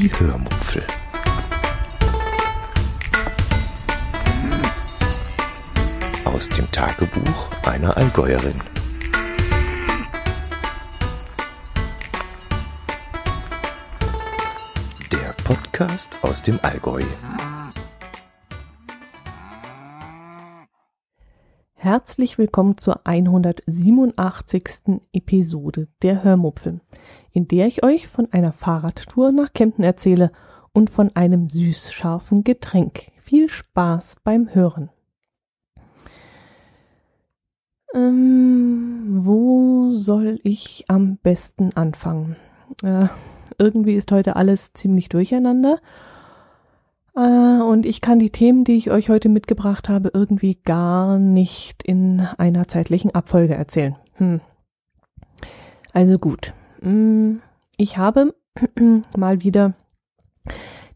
Die Hörmupfel. Aus dem Tagebuch einer Allgäuerin. Der Podcast aus dem Allgäu. Herzlich willkommen zur 187. Episode der Hörmupfel, in der ich euch von einer Fahrradtour nach Kempten erzähle und von einem süß-scharfen Getränk. Viel Spaß beim Hören. Ähm, wo soll ich am besten anfangen? Äh, irgendwie ist heute alles ziemlich durcheinander äh, und ich kann die Themen, die ich euch heute mitgebracht habe, irgendwie gar nicht in einer zeitlichen Abfolge erzählen. Hm. Also gut. Hm, ich habe mal wieder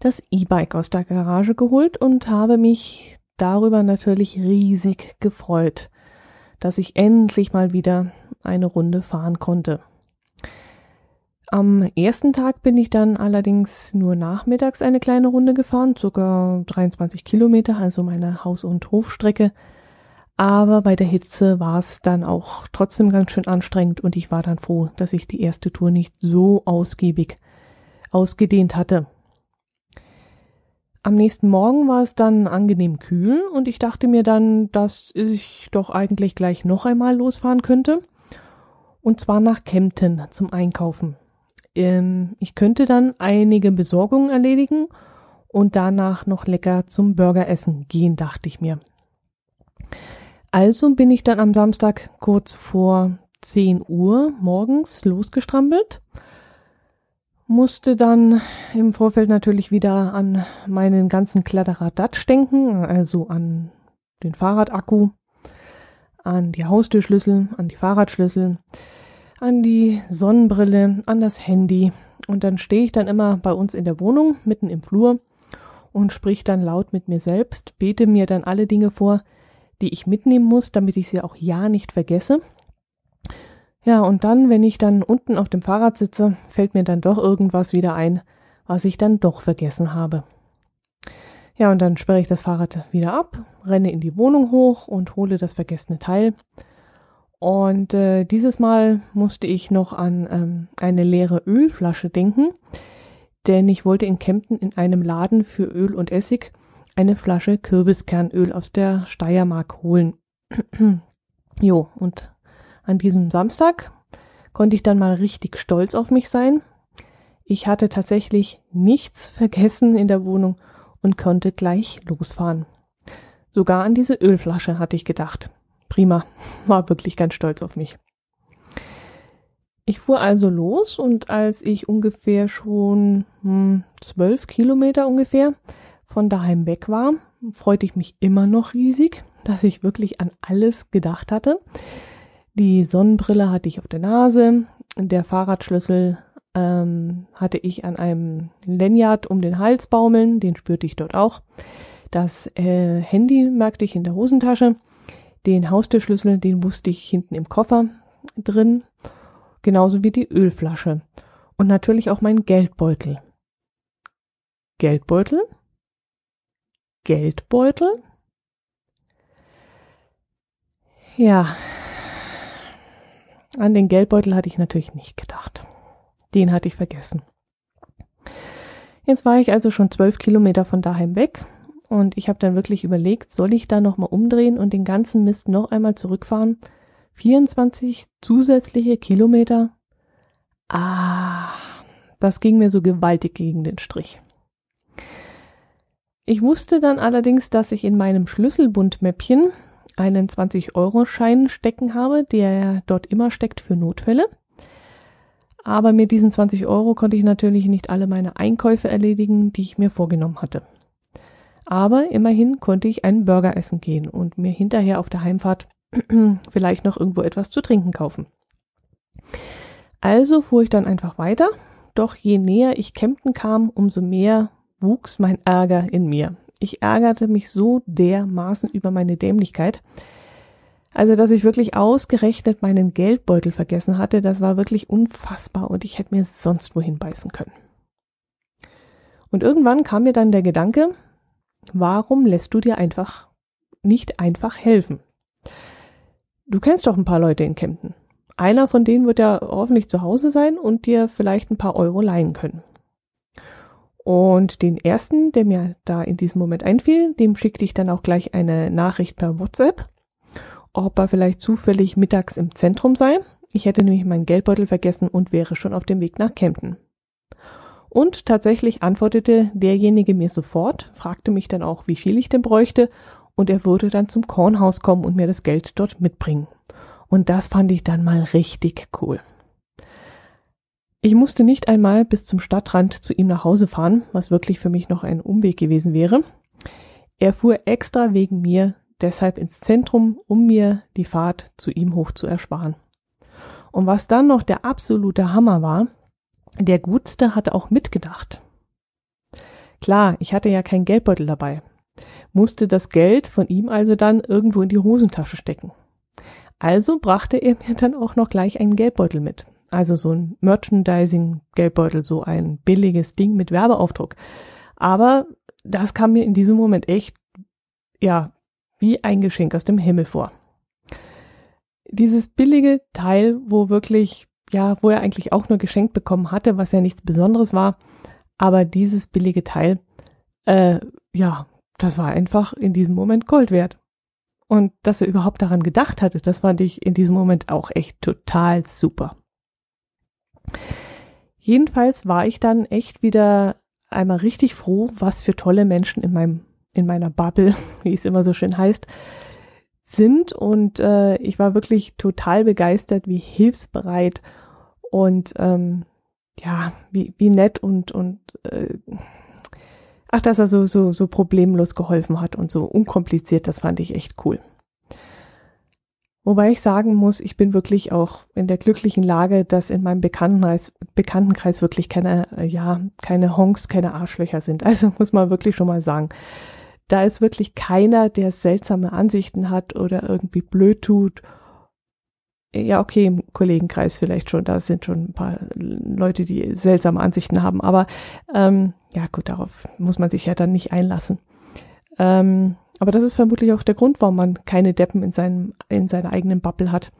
das E-Bike aus der Garage geholt und habe mich darüber natürlich riesig gefreut, dass ich endlich mal wieder eine Runde fahren konnte. Am ersten Tag bin ich dann allerdings nur nachmittags eine kleine Runde gefahren, circa 23 Kilometer, also meine Haus- und Hofstrecke. Aber bei der Hitze war es dann auch trotzdem ganz schön anstrengend und ich war dann froh, dass ich die erste Tour nicht so ausgiebig ausgedehnt hatte. Am nächsten Morgen war es dann angenehm kühl und ich dachte mir dann, dass ich doch eigentlich gleich noch einmal losfahren könnte. Und zwar nach Kempten zum Einkaufen ähm, ich könnte dann einige Besorgungen erledigen und danach noch lecker zum Burgeressen gehen, dachte ich mir. Also bin ich dann am Samstag kurz vor 10 Uhr morgens losgestrampelt, musste dann im Vorfeld natürlich wieder an meinen ganzen Kladderadatsch denken, also an den Fahrradakku, an die Haustürschlüssel, an die Fahrradschlüssel, an die Sonnenbrille, an das Handy. Und dann stehe ich dann immer bei uns in der Wohnung, mitten im Flur und sprich dann laut mit mir selbst, bete mir dann alle Dinge vor, die ich mitnehmen muss, damit ich sie auch ja nicht vergesse. Ja, und dann, wenn ich dann unten auf dem Fahrrad sitze, fällt mir dann doch irgendwas wieder ein, was ich dann doch vergessen habe. Ja, und dann sperre ich das Fahrrad wieder ab, renne in die Wohnung hoch und hole das vergessene Teil und äh, dieses Mal musste ich noch an ähm, eine leere Ölflasche denken, denn ich wollte in Kempten in einem Laden für Öl und Essig eine Flasche Kürbiskernöl aus der Steiermark holen. jo, und an diesem Samstag konnte ich dann mal richtig stolz auf mich sein. Ich hatte tatsächlich nichts vergessen in der Wohnung und konnte gleich losfahren. Sogar an diese Ölflasche hatte ich gedacht. Prima, war wirklich ganz stolz auf mich. Ich fuhr also los und als ich ungefähr schon hm, zwölf Kilometer ungefähr von daheim weg war, freute ich mich immer noch riesig, dass ich wirklich an alles gedacht hatte. Die Sonnenbrille hatte ich auf der Nase, der Fahrradschlüssel ähm, hatte ich an einem Lanyard um den Hals baumeln, den spürte ich dort auch. Das äh, Handy merkte ich in der Hosentasche den Haustürschlüssel, den wusste ich hinten im Koffer drin, genauso wie die Ölflasche und natürlich auch mein Geldbeutel. Geldbeutel? Geldbeutel? Ja, an den Geldbeutel hatte ich natürlich nicht gedacht. Den hatte ich vergessen. Jetzt war ich also schon zwölf Kilometer von daheim weg und ich habe dann wirklich überlegt, soll ich da nochmal umdrehen und den ganzen Mist noch einmal zurückfahren? 24 zusätzliche Kilometer? Ah, das ging mir so gewaltig gegen den Strich. Ich wusste dann allerdings, dass ich in meinem Schlüsselbundmäppchen einen 20-Euro-Schein stecken habe, der dort immer steckt für Notfälle. Aber mit diesen 20 Euro konnte ich natürlich nicht alle meine Einkäufe erledigen, die ich mir vorgenommen hatte. Aber immerhin konnte ich einen Burger essen gehen und mir hinterher auf der Heimfahrt vielleicht noch irgendwo etwas zu trinken kaufen. Also fuhr ich dann einfach weiter, doch je näher ich Kempten kam, umso mehr wuchs mein Ärger in mir. Ich ärgerte mich so dermaßen über meine Dämlichkeit. Also, dass ich wirklich ausgerechnet meinen Geldbeutel vergessen hatte, das war wirklich unfassbar und ich hätte mir sonst wohin beißen können. Und irgendwann kam mir dann der Gedanke, warum lässt du dir einfach nicht einfach helfen? Du kennst doch ein paar Leute in Kempten. Einer von denen wird ja hoffentlich zu Hause sein und dir vielleicht ein paar Euro leihen können. Und den ersten, der mir da in diesem Moment einfiel, dem schickte ich dann auch gleich eine Nachricht per WhatsApp, ob er vielleicht zufällig mittags im Zentrum sei. Ich hätte nämlich meinen Geldbeutel vergessen und wäre schon auf dem Weg nach Kempten. Und tatsächlich antwortete derjenige mir sofort, fragte mich dann auch, wie viel ich denn bräuchte, und er würde dann zum Kornhaus kommen und mir das Geld dort mitbringen. Und das fand ich dann mal richtig cool. Ich musste nicht einmal bis zum Stadtrand zu ihm nach Hause fahren, was wirklich für mich noch ein Umweg gewesen wäre. Er fuhr extra wegen mir deshalb ins Zentrum, um mir die Fahrt zu ihm hoch zu ersparen. Und was dann noch der absolute Hammer war, der Gutste hatte auch mitgedacht. Klar, ich hatte ja kein Geldbeutel dabei, musste das Geld von ihm also dann irgendwo in die Hosentasche stecken. Also brachte er mir dann auch noch gleich einen Geldbeutel mit. Also so ein Merchandising-Geldbeutel, so ein billiges Ding mit Werbeaufdruck. Aber das kam mir in diesem Moment echt, ja, wie ein Geschenk aus dem Himmel vor. Dieses billige Teil, wo wirklich ja, wo er eigentlich auch nur geschenkt bekommen hatte, was ja nichts Besonderes war. Aber dieses billige Teil, äh, ja, das war einfach in diesem Moment Gold wert. Und dass er überhaupt daran gedacht hatte, das fand ich in diesem Moment auch echt total super. Jedenfalls war ich dann echt wieder einmal richtig froh, was für tolle Menschen in meinem, in meiner Bubble, wie es immer so schön heißt, sind. Und äh, ich war wirklich total begeistert, wie hilfsbereit und ähm, ja, wie, wie nett und, und äh, ach, dass er so, so, so problemlos geholfen hat und so unkompliziert, das fand ich echt cool. Wobei ich sagen muss, ich bin wirklich auch in der glücklichen Lage, dass in meinem Bekanntenkreis, Bekanntenkreis wirklich keine, äh, ja, keine Honks, keine Arschlöcher sind. Also muss man wirklich schon mal sagen. Da ist wirklich keiner, der seltsame Ansichten hat oder irgendwie blöd tut ja, okay, im Kollegenkreis vielleicht schon, da sind schon ein paar Leute, die seltsame Ansichten haben, aber ähm, ja gut, darauf muss man sich ja dann nicht einlassen. Ähm, aber das ist vermutlich auch der Grund, warum man keine Deppen in, seinem, in seiner eigenen Bubble hat.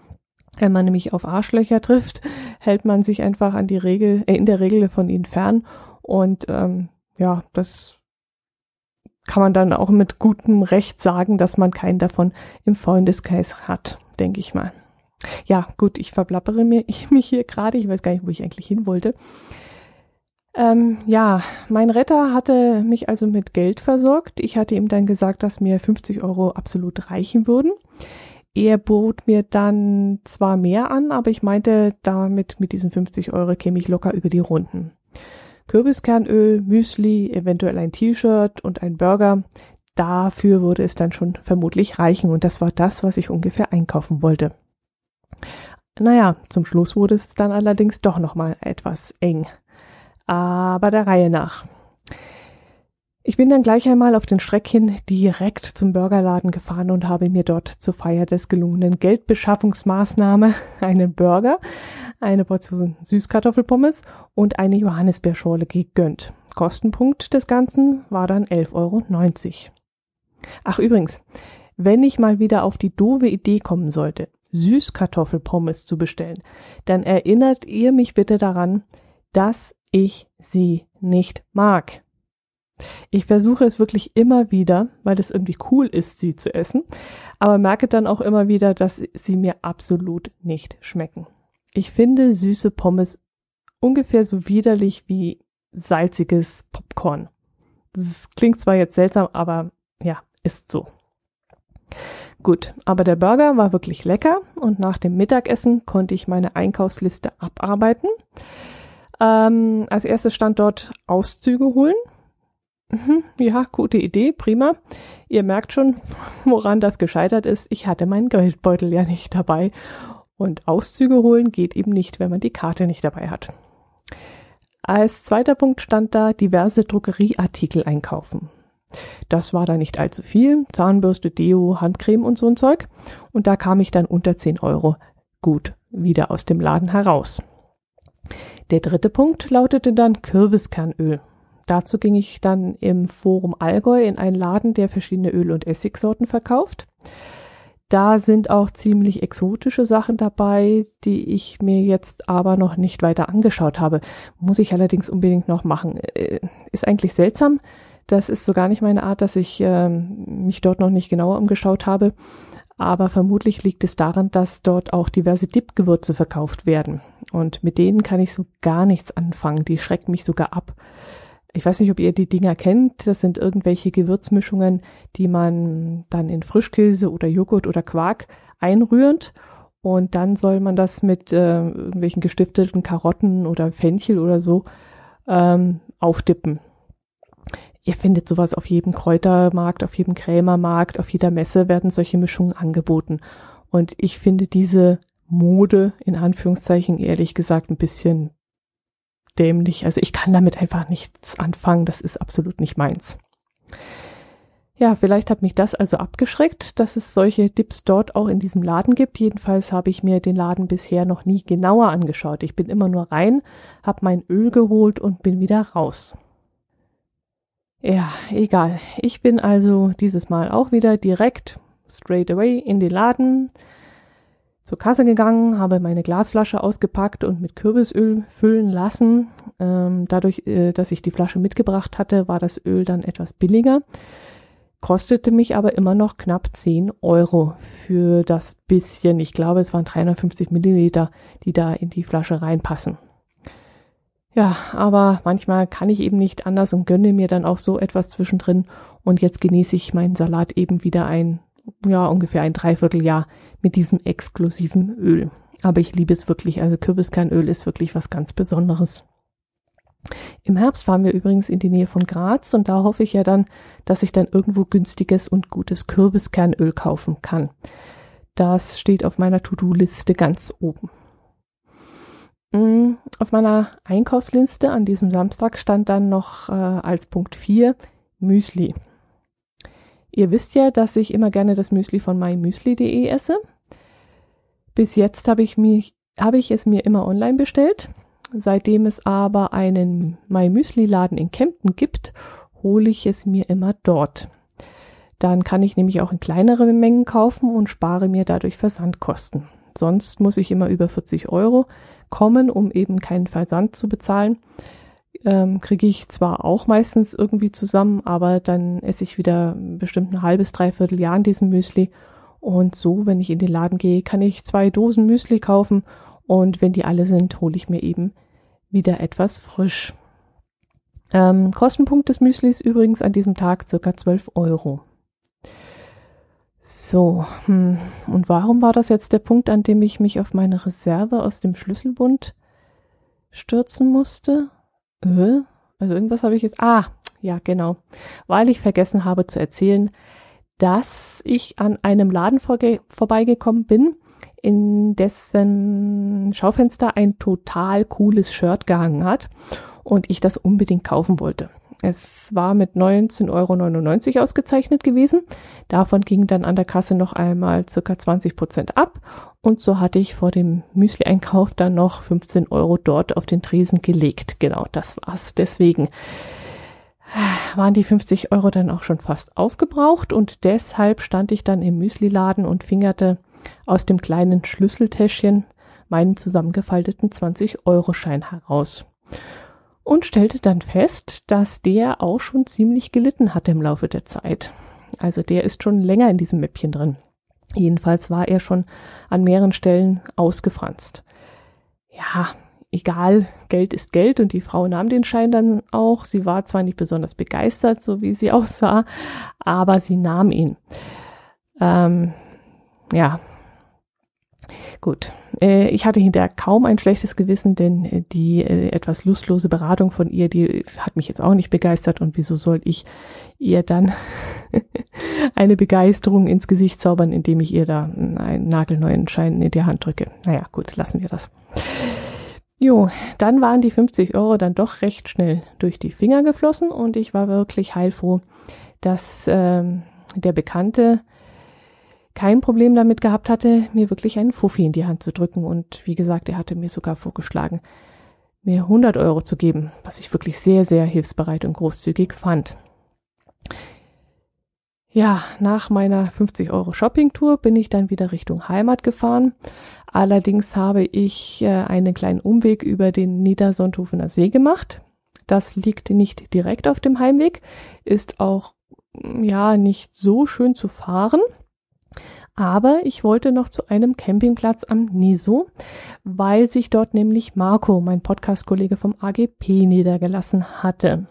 Wenn man nämlich auf Arschlöcher trifft, hält man sich einfach an die Regel, äh, in der Regel von ihnen fern. Und ähm, ja, das kann man dann auch mit gutem Recht sagen, dass man keinen davon im Freundeskreis hat, denke ich mal. Ja, gut, ich verblappere mir, ich, mich hier gerade. Ich weiß gar nicht, wo ich eigentlich hin wollte. Ähm, ja, mein Retter hatte mich also mit Geld versorgt. Ich hatte ihm dann gesagt, dass mir 50 Euro absolut reichen würden. Er bot mir dann zwar mehr an, aber ich meinte, damit mit diesen 50 Euro käme ich locker über die Runden. Kürbiskernöl, Müsli, eventuell ein T-Shirt und ein Burger. Dafür würde es dann schon vermutlich reichen und das war das, was ich ungefähr einkaufen wollte. Naja, zum Schluss wurde es dann allerdings doch nochmal etwas eng. Aber der Reihe nach. Ich bin dann gleich einmal auf den Streck hin direkt zum Burgerladen gefahren und habe mir dort zur Feier des gelungenen Geldbeschaffungsmaßnahme einen Burger, eine Portion Süßkartoffelpommes und eine Johannisbeerschorle gegönnt. Kostenpunkt des Ganzen war dann 11,90 Euro. Ach übrigens, wenn ich mal wieder auf die doofe Idee kommen sollte, Süßkartoffelpommes zu bestellen, dann erinnert ihr mich bitte daran, dass ich sie nicht mag. Ich versuche es wirklich immer wieder, weil es irgendwie cool ist, sie zu essen, aber merke dann auch immer wieder, dass sie mir absolut nicht schmecken. Ich finde süße Pommes ungefähr so widerlich wie salziges Popcorn. Das klingt zwar jetzt seltsam, aber ja, ist so. Gut, aber der Burger war wirklich lecker und nach dem Mittagessen konnte ich meine Einkaufsliste abarbeiten. Ähm, als erstes stand dort Auszüge holen. Mhm, ja, gute Idee, prima. Ihr merkt schon, woran das gescheitert ist. Ich hatte meinen Geldbeutel ja nicht dabei. Und Auszüge holen geht eben nicht, wenn man die Karte nicht dabei hat. Als zweiter Punkt stand da diverse Druckerieartikel einkaufen. Das war da nicht allzu viel. Zahnbürste, Deo, Handcreme und so ein Zeug. Und da kam ich dann unter 10 Euro gut wieder aus dem Laden heraus. Der dritte Punkt lautete dann Kürbiskernöl. dazu ging ich dann im Forum Allgäu in einen Laden, der verschiedene Öl- und Essigsorten verkauft. Da sind auch ziemlich exotische Sachen dabei, die ich mir jetzt aber noch nicht weiter angeschaut habe. Muss ich allerdings unbedingt noch machen. Äh, ist eigentlich seltsam. Das ist so gar nicht meine Art, dass ich äh, mich dort noch nicht genauer umgeschaut habe. Aber vermutlich liegt es daran, dass dort auch diverse Dip-Gewürze verkauft werden. Und mit denen kann ich so gar nichts anfangen. Die schrecken mich sogar ab. Ich weiß nicht, ob ihr die Dinger kennt. Das sind irgendwelche Gewürzmischungen, die man dann in Frischkäse oder Joghurt oder Quark einrührt. Und dann soll man das mit äh, irgendwelchen gestifteten Karotten oder Fenchel oder so ähm, aufdippen. Ihr findet sowas auf jedem Kräutermarkt, auf jedem Krämermarkt, auf jeder Messe werden solche Mischungen angeboten. Und ich finde diese Mode in Anführungszeichen ehrlich gesagt ein bisschen dämlich. Also ich kann damit einfach nichts anfangen. Das ist absolut nicht meins. Ja, vielleicht hat mich das also abgeschreckt, dass es solche Dips dort auch in diesem Laden gibt. Jedenfalls habe ich mir den Laden bisher noch nie genauer angeschaut. Ich bin immer nur rein, habe mein Öl geholt und bin wieder raus. Ja, egal. Ich bin also dieses Mal auch wieder direkt straight away in den Laden, zur Kasse gegangen, habe meine Glasflasche ausgepackt und mit Kürbisöl füllen lassen. Ähm, dadurch, äh, dass ich die Flasche mitgebracht hatte, war das Öl dann etwas billiger, kostete mich aber immer noch knapp 10 Euro für das bisschen. Ich glaube, es waren 350 Milliliter, die da in die Flasche reinpassen. Ja, aber manchmal kann ich eben nicht anders und gönne mir dann auch so etwas zwischendrin. Und jetzt genieße ich meinen Salat eben wieder ein ja, ungefähr ein Dreivierteljahr mit diesem exklusiven Öl. Aber ich liebe es wirklich. Also Kürbiskernöl ist wirklich was ganz Besonderes. Im Herbst fahren wir übrigens in die Nähe von Graz und da hoffe ich ja dann, dass ich dann irgendwo günstiges und gutes Kürbiskernöl kaufen kann. Das steht auf meiner To-Do-Liste ganz oben. Mm, auf meiner Einkaufsliste an diesem Samstag stand dann noch äh, als Punkt 4 Müsli. Ihr wisst ja, dass ich immer gerne das Müsli von mymüsli.de esse. Bis jetzt habe ich, mich, habe ich es mir immer online bestellt. Seitdem es aber einen MyMüsli-Laden in Kempten gibt, hole ich es mir immer dort. Dann kann ich nämlich auch in kleinere Mengen kaufen und spare mir dadurch Versandkosten. Sonst muss ich immer über 40 Euro kommen, um eben keinen Versand zu bezahlen ähm, kriege ich zwar auch meistens irgendwie zusammen, aber dann esse ich wieder bestimmt ein halbes, dreiviertel Jahr in diesem Müsli. Und so, wenn ich in den Laden gehe, kann ich zwei Dosen Müsli kaufen und wenn die alle sind, hole ich mir eben wieder etwas frisch. Ähm, Kostenpunkt des Müslis übrigens an diesem Tag circa 12 Euro. So, hm. und warum war das jetzt der Punkt, an dem ich mich auf meine Reserve aus dem Schlüsselbund stürzen musste? Äh? Also irgendwas habe ich jetzt. Ah, ja, genau. Weil ich vergessen habe zu erzählen, dass ich an einem Laden vorbeigekommen bin, in dessen Schaufenster ein total cooles Shirt gehangen hat und ich das unbedingt kaufen wollte. Es war mit 19,99 Euro ausgezeichnet gewesen. Davon ging dann an der Kasse noch einmal circa 20 Prozent ab. Und so hatte ich vor dem Müsli-Einkauf dann noch 15 Euro dort auf den Tresen gelegt. Genau, das war's. Deswegen waren die 50 Euro dann auch schon fast aufgebraucht und deshalb stand ich dann im Müsli-Laden und fingerte aus dem kleinen Schlüsseltäschchen meinen zusammengefalteten 20-Euro-Schein heraus und stellte dann fest, dass der auch schon ziemlich gelitten hatte im Laufe der Zeit. Also der ist schon länger in diesem Mäppchen drin. Jedenfalls war er schon an mehreren Stellen ausgefranst. Ja, egal, Geld ist Geld und die Frau nahm den Schein dann auch. Sie war zwar nicht besonders begeistert, so wie sie aussah, aber sie nahm ihn. Ähm, ja, Gut, äh, ich hatte hinterher kaum ein schlechtes Gewissen, denn äh, die äh, etwas lustlose Beratung von ihr, die hat mich jetzt auch nicht begeistert und wieso soll ich ihr dann eine Begeisterung ins Gesicht zaubern, indem ich ihr da einen nagelneuen Schein in die Hand drücke. Naja, gut, lassen wir das. Jo, dann waren die 50 Euro dann doch recht schnell durch die Finger geflossen und ich war wirklich heilfroh, dass ähm, der Bekannte kein Problem damit gehabt hatte, mir wirklich einen Fuffi in die Hand zu drücken. Und wie gesagt, er hatte mir sogar vorgeschlagen, mir 100 Euro zu geben, was ich wirklich sehr, sehr hilfsbereit und großzügig fand. Ja, nach meiner 50 Euro Shoppingtour bin ich dann wieder Richtung Heimat gefahren. Allerdings habe ich äh, einen kleinen Umweg über den Niedersonthofener See gemacht. Das liegt nicht direkt auf dem Heimweg, ist auch ja nicht so schön zu fahren. Aber ich wollte noch zu einem Campingplatz am Niso, weil sich dort nämlich Marco, mein Podcast-Kollege vom AGP, niedergelassen hatte.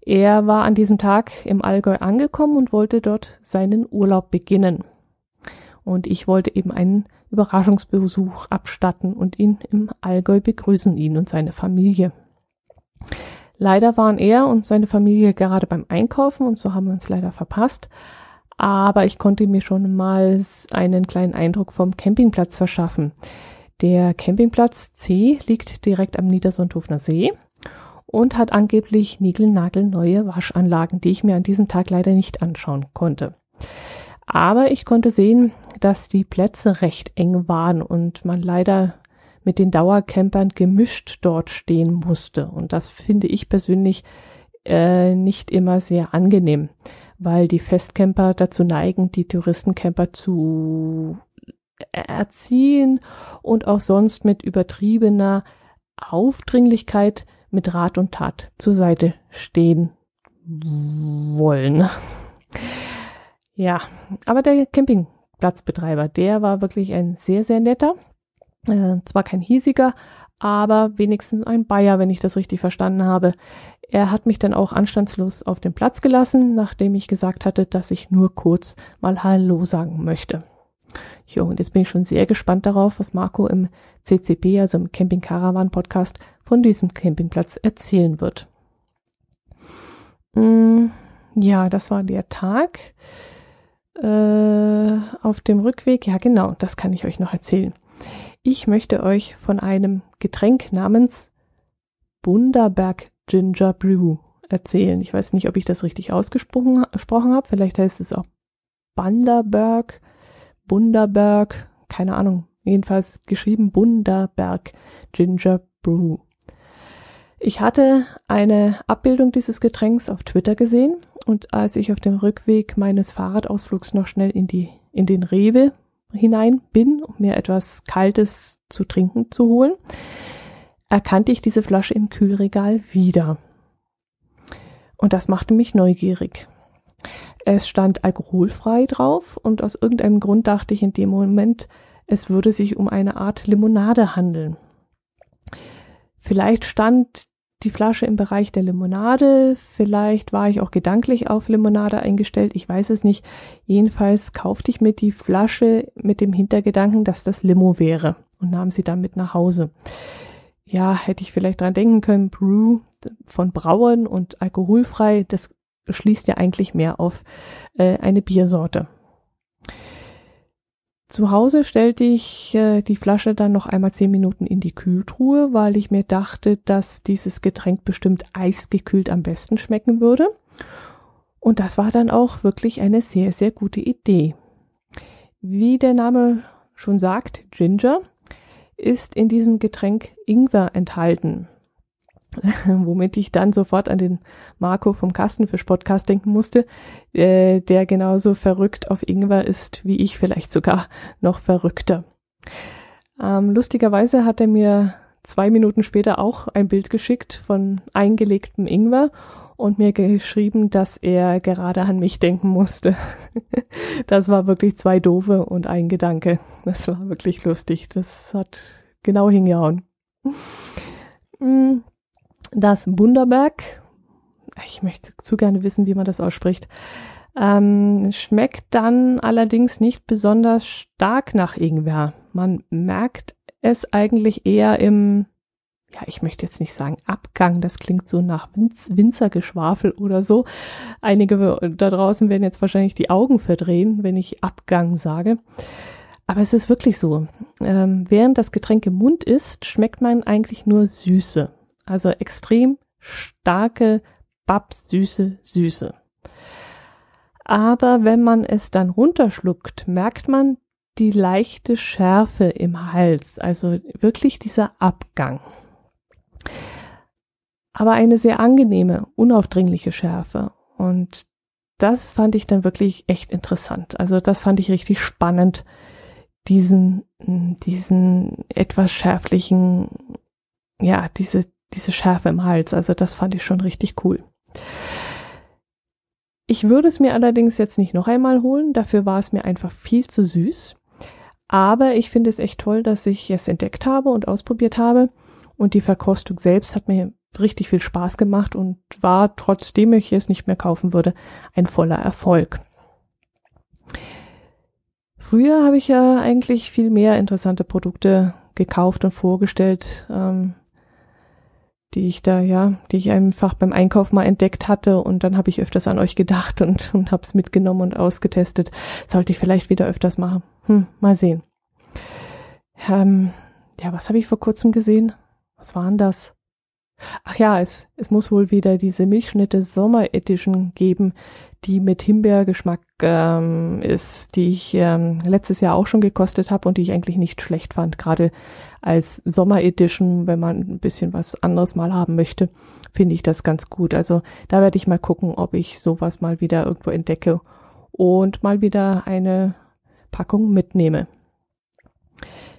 Er war an diesem Tag im Allgäu angekommen und wollte dort seinen Urlaub beginnen. Und ich wollte eben einen Überraschungsbesuch abstatten und ihn im Allgäu begrüßen, ihn und seine Familie. Leider waren er und seine Familie gerade beim Einkaufen und so haben wir uns leider verpasst aber ich konnte mir schon mal einen kleinen Eindruck vom Campingplatz verschaffen. Der Campingplatz C liegt direkt am Niedersundhofener See und hat angeblich niegelnagelneue Waschanlagen, die ich mir an diesem Tag leider nicht anschauen konnte. Aber ich konnte sehen, dass die Plätze recht eng waren und man leider mit den Dauercampern gemischt dort stehen musste. Und das finde ich persönlich äh, nicht immer sehr angenehm weil die Festcamper dazu neigen, die Touristencamper zu erziehen und auch sonst mit übertriebener Aufdringlichkeit mit Rat und Tat zur Seite stehen wollen. Ja, aber der Campingplatzbetreiber, der war wirklich ein sehr, sehr netter. Äh, zwar kein hiesiger, aber wenigstens ein Bayer, wenn ich das richtig verstanden habe. Er hat mich dann auch anstandslos auf den Platz gelassen, nachdem ich gesagt hatte, dass ich nur kurz mal Hallo sagen möchte. Jo, und jetzt bin ich schon sehr gespannt darauf, was Marco im CCP, also im Camping Caravan Podcast, von diesem Campingplatz erzählen wird. Mm, ja, das war der Tag. Äh, auf dem Rückweg, ja genau, das kann ich euch noch erzählen. Ich möchte euch von einem Getränk namens Bunderberg Ginger Brew erzählen. Ich weiß nicht, ob ich das richtig ausgesprochen habe. Vielleicht heißt es auch Bunderberg, Bunderberg, keine Ahnung. Jedenfalls geschrieben Bunderberg Ginger Brew. Ich hatte eine Abbildung dieses Getränks auf Twitter gesehen und als ich auf dem Rückweg meines Fahrradausflugs noch schnell in die in den Rewe hinein bin, um mir etwas Kaltes zu trinken zu holen, erkannte ich diese Flasche im Kühlregal wieder. Und das machte mich neugierig. Es stand alkoholfrei drauf und aus irgendeinem Grund dachte ich in dem Moment, es würde sich um eine Art Limonade handeln. Vielleicht stand die Flasche im Bereich der Limonade, vielleicht war ich auch gedanklich auf Limonade eingestellt, ich weiß es nicht. Jedenfalls kaufte ich mir die Flasche mit dem Hintergedanken, dass das Limo wäre und nahm sie dann mit nach Hause ja, hätte ich vielleicht dran denken können, Brew von Brauen und alkoholfrei, das schließt ja eigentlich mehr auf äh, eine Biersorte. Zu Hause stellte ich äh, die Flasche dann noch einmal zehn Minuten in die Kühltruhe, weil ich mir dachte, dass dieses Getränk bestimmt eisgekühlt am besten schmecken würde. Und das war dann auch wirklich eine sehr, sehr gute Idee. Wie der Name schon sagt, Ginger, ist in diesem Getränk Ingwer enthalten. Womit ich dann sofort an den Marco vom Kastenfisch-Podcast denken musste, äh, der genauso verrückt auf Ingwer ist wie ich, vielleicht sogar noch verrückter. Ähm, lustigerweise hat er mir zwei Minuten später auch ein Bild geschickt von eingelegtem Ingwer und mir geschrieben, dass er gerade an mich denken musste. das war wirklich zwei Doofe und ein Gedanke. Das war wirklich lustig. Das hat genau hingehauen. Mm, das Bunderberg, ich möchte zu gerne wissen, wie man das ausspricht, ähm, schmeckt dann allerdings nicht besonders stark nach Ingwer. Man merkt es eigentlich eher im ja, ich möchte jetzt nicht sagen Abgang, das klingt so nach Winz Winzergeschwafel oder so. Einige da draußen werden jetzt wahrscheinlich die Augen verdrehen, wenn ich Abgang sage. Aber es ist wirklich so. Ähm, während das Getränk im Mund ist, schmeckt man eigentlich nur Süße. Also extrem starke, babsüße Süße. Aber wenn man es dann runterschluckt, merkt man die leichte Schärfe im Hals, also wirklich dieser Abgang. Aber eine sehr angenehme, unaufdringliche Schärfe. Und das fand ich dann wirklich echt interessant. Also das fand ich richtig spannend, diesen, diesen etwas schärflichen, ja, diese, diese Schärfe im Hals. Also das fand ich schon richtig cool. Ich würde es mir allerdings jetzt nicht noch einmal holen. Dafür war es mir einfach viel zu süß. Aber ich finde es echt toll, dass ich es entdeckt habe und ausprobiert habe. Und die Verkostung selbst hat mir richtig viel Spaß gemacht und war, trotzdem ich es nicht mehr kaufen würde, ein voller Erfolg. Früher habe ich ja eigentlich viel mehr interessante Produkte gekauft und vorgestellt, ähm, die ich da, ja, die ich einfach beim Einkauf mal entdeckt hatte und dann habe ich öfters an euch gedacht und, und habe es mitgenommen und ausgetestet. Sollte ich vielleicht wieder öfters machen. Hm, mal sehen. Ähm, ja, was habe ich vor kurzem gesehen? Was waren das? Ach ja, es, es muss wohl wieder diese Milchschnitte Sommer Edition geben, die mit Himbeergeschmack ähm, ist, die ich ähm, letztes Jahr auch schon gekostet habe und die ich eigentlich nicht schlecht fand. Gerade als Sommer Edition, wenn man ein bisschen was anderes mal haben möchte, finde ich das ganz gut. Also da werde ich mal gucken, ob ich sowas mal wieder irgendwo entdecke und mal wieder eine Packung mitnehme.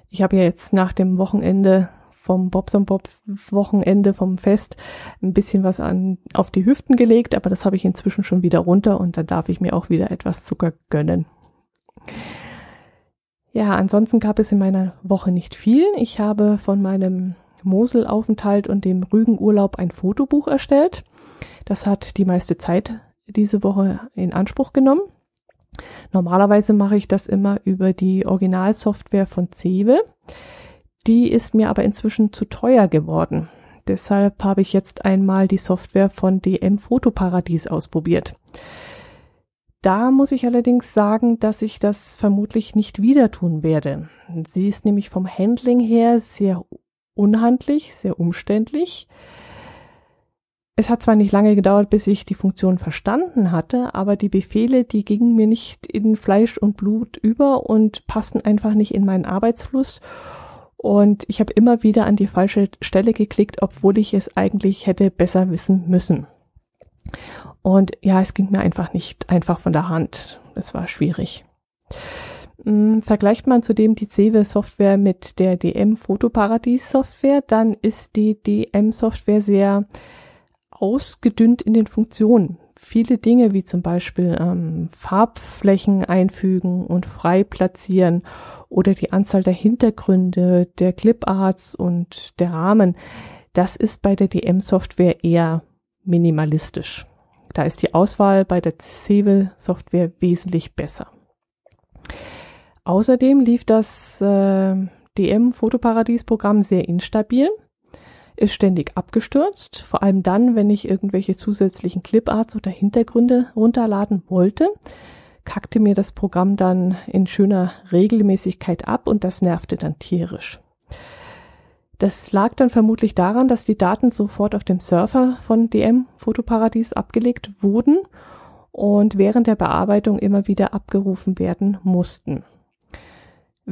Ich habe ja jetzt nach dem Wochenende vom Bobs und Bob Wochenende vom Fest ein bisschen was an, auf die Hüften gelegt, aber das habe ich inzwischen schon wieder runter und dann darf ich mir auch wieder etwas Zucker gönnen. Ja, ansonsten gab es in meiner Woche nicht viel. Ich habe von meinem Moselaufenthalt und dem Rügenurlaub ein Fotobuch erstellt. Das hat die meiste Zeit diese Woche in Anspruch genommen. Normalerweise mache ich das immer über die Originalsoftware von Cewe. Die ist mir aber inzwischen zu teuer geworden. Deshalb habe ich jetzt einmal die Software von DM Fotoparadies ausprobiert. Da muss ich allerdings sagen, dass ich das vermutlich nicht wieder tun werde. Sie ist nämlich vom Handling her sehr unhandlich, sehr umständlich. Es hat zwar nicht lange gedauert, bis ich die Funktion verstanden hatte, aber die Befehle, die gingen mir nicht in Fleisch und Blut über und passten einfach nicht in meinen Arbeitsfluss und ich habe immer wieder an die falsche Stelle geklickt, obwohl ich es eigentlich hätte besser wissen müssen. Und ja, es ging mir einfach nicht einfach von der Hand. Es war schwierig. Hm, vergleicht man zudem die Cewe Software mit der DM Fotoparadies Software, dann ist die DM Software sehr ausgedünnt in den Funktionen. Viele Dinge wie zum Beispiel ähm, Farbflächen einfügen und frei platzieren oder die Anzahl der Hintergründe, der Cliparts und der Rahmen, das ist bei der DM-Software eher minimalistisch. Da ist die Auswahl bei der Cevel-Software wesentlich besser. Außerdem lief das äh, DM-Fotoparadies-Programm sehr instabil, ist ständig abgestürzt, vor allem dann, wenn ich irgendwelche zusätzlichen Cliparts oder Hintergründe runterladen wollte kackte mir das Programm dann in schöner Regelmäßigkeit ab und das nervte dann tierisch. Das lag dann vermutlich daran, dass die Daten sofort auf dem Surfer von DM Fotoparadies abgelegt wurden und während der Bearbeitung immer wieder abgerufen werden mussten.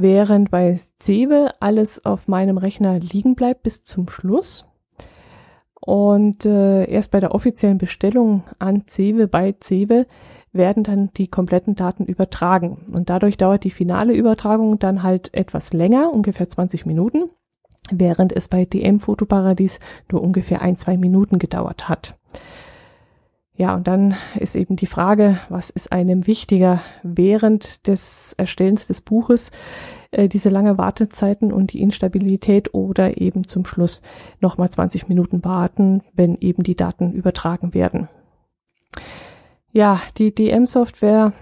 Während bei Cewe alles auf meinem Rechner liegen bleibt bis zum Schluss und äh, erst bei der offiziellen Bestellung an Cewe bei Cewe werden dann die kompletten Daten übertragen. Und dadurch dauert die finale Übertragung dann halt etwas länger, ungefähr 20 Minuten, während es bei DM Fotoparadies nur ungefähr ein, zwei Minuten gedauert hat. Ja, und dann ist eben die Frage, was ist einem wichtiger während des Erstellens des Buches, äh, diese lange Wartezeiten und die Instabilität oder eben zum Schluss nochmal 20 Minuten warten, wenn eben die Daten übertragen werden. Ja, die DM-Software,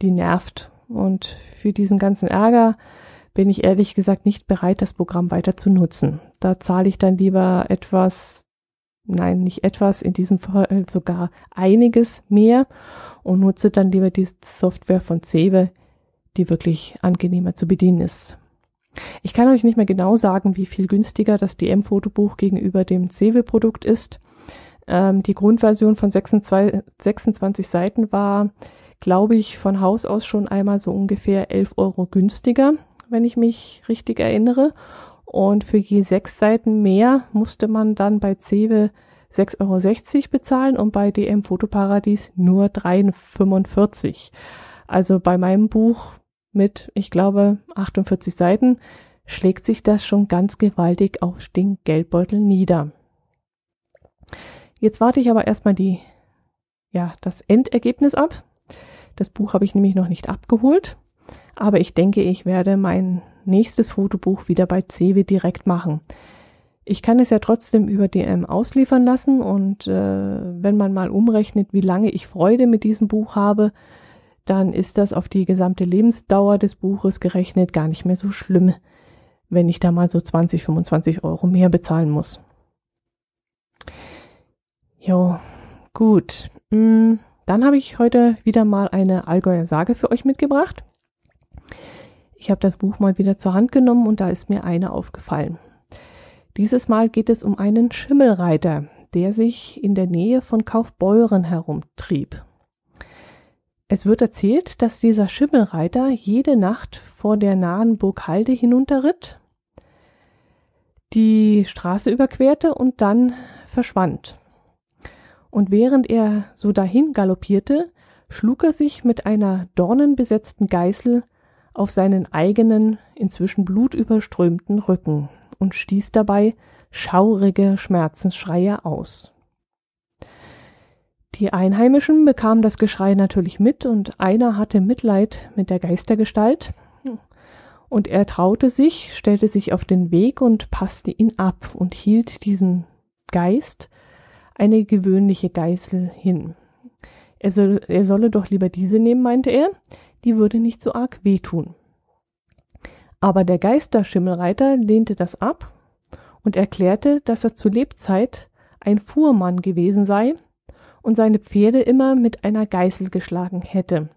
die nervt. Und für diesen ganzen Ärger bin ich ehrlich gesagt nicht bereit, das Programm weiter zu nutzen. Da zahle ich dann lieber etwas, nein, nicht etwas, in diesem Fall sogar einiges mehr und nutze dann lieber die Software von Cewe, die wirklich angenehmer zu bedienen ist. Ich kann euch nicht mehr genau sagen, wie viel günstiger das DM-Fotobuch gegenüber dem Cewe-Produkt ist. Ähm, die Grundversion von 26, 26 Seiten war, glaube ich, von Haus aus schon einmal so ungefähr 11 Euro günstiger, wenn ich mich richtig erinnere. Und für je sechs Seiten mehr musste man dann bei Cewe 6,60 Euro bezahlen und bei DM Fotoparadies nur 3,45. Also bei meinem Buch mit, ich glaube, 48 Seiten schlägt sich das schon ganz gewaltig auf den Geldbeutel nieder. Jetzt warte ich aber erstmal die, ja, das Endergebnis ab. Das Buch habe ich nämlich noch nicht abgeholt. Aber ich denke, ich werde mein nächstes Fotobuch wieder bei CW direkt machen. Ich kann es ja trotzdem über DM ausliefern lassen und äh, wenn man mal umrechnet, wie lange ich Freude mit diesem Buch habe, dann ist das auf die gesamte Lebensdauer des Buches gerechnet gar nicht mehr so schlimm, wenn ich da mal so 20, 25 Euro mehr bezahlen muss. Jo, gut. Mm, dann habe ich heute wieder mal eine Allgäuer Sage für euch mitgebracht. Ich habe das Buch mal wieder zur Hand genommen und da ist mir eine aufgefallen. Dieses Mal geht es um einen Schimmelreiter, der sich in der Nähe von Kaufbeuren herumtrieb. Es wird erzählt, dass dieser Schimmelreiter jede Nacht vor der nahen Burg Halde hinunterritt, die Straße überquerte und dann verschwand. Und während er so dahin galoppierte, schlug er sich mit einer dornenbesetzten Geißel auf seinen eigenen, inzwischen blutüberströmten Rücken und stieß dabei schaurige Schmerzensschreie aus. Die Einheimischen bekamen das Geschrei natürlich mit und einer hatte Mitleid mit der Geistergestalt und er traute sich, stellte sich auf den Weg und passte ihn ab und hielt diesem Geist eine gewöhnliche Geißel hin. Er, soll, er solle doch lieber diese nehmen, meinte er, die würde nicht so arg wehtun. Aber der Geisterschimmelreiter lehnte das ab und erklärte, dass er zu Lebzeit ein Fuhrmann gewesen sei und seine Pferde immer mit einer Geißel geschlagen hätte,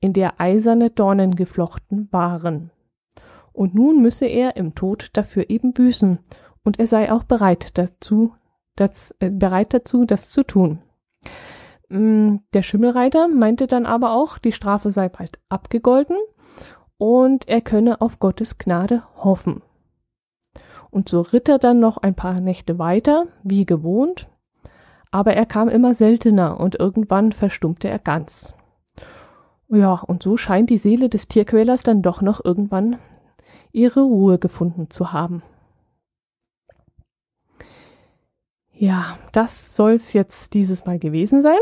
in der eiserne Dornen geflochten waren. Und nun müsse er im Tod dafür eben büßen, und er sei auch bereit dazu, das, äh, bereit dazu, das zu tun. Mm, der Schimmelreiter meinte dann aber auch, die Strafe sei bald abgegolten und er könne auf Gottes Gnade hoffen. Und so ritt er dann noch ein paar Nächte weiter, wie gewohnt, aber er kam immer seltener und irgendwann verstummte er ganz. Ja, und so scheint die Seele des Tierquälers dann doch noch irgendwann ihre Ruhe gefunden zu haben. Ja, das soll's jetzt dieses Mal gewesen sein.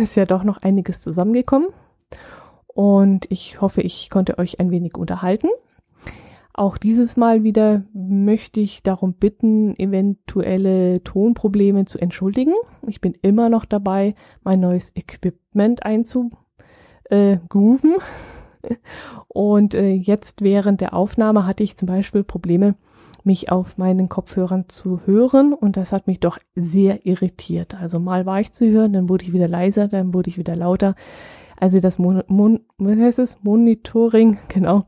Ist ja doch noch einiges zusammengekommen. Und ich hoffe, ich konnte euch ein wenig unterhalten. Auch dieses Mal wieder möchte ich darum bitten, eventuelle Tonprobleme zu entschuldigen. Ich bin immer noch dabei, mein neues Equipment einzugrooven. Und äh, jetzt während der Aufnahme hatte ich zum Beispiel Probleme, mich auf meinen Kopfhörern zu hören und das hat mich doch sehr irritiert. Also mal war ich zu hören, dann wurde ich wieder leiser, dann wurde ich wieder lauter. Also das Mon Mon heißt es? Monitoring, genau,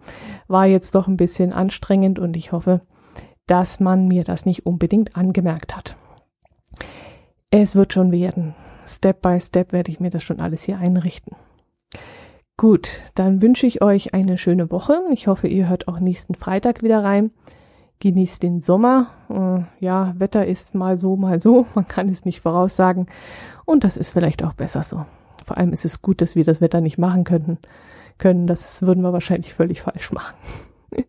war jetzt doch ein bisschen anstrengend und ich hoffe, dass man mir das nicht unbedingt angemerkt hat. Es wird schon werden. Step by Step werde ich mir das schon alles hier einrichten. Gut, dann wünsche ich euch eine schöne Woche. Ich hoffe, ihr hört auch nächsten Freitag wieder rein. Genießt den Sommer. Äh, ja, Wetter ist mal so, mal so. Man kann es nicht voraussagen. Und das ist vielleicht auch besser so. Vor allem ist es gut, dass wir das Wetter nicht machen könnten, können. Das würden wir wahrscheinlich völlig falsch machen.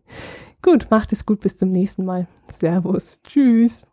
gut, macht es gut, bis zum nächsten Mal. Servus. Tschüss.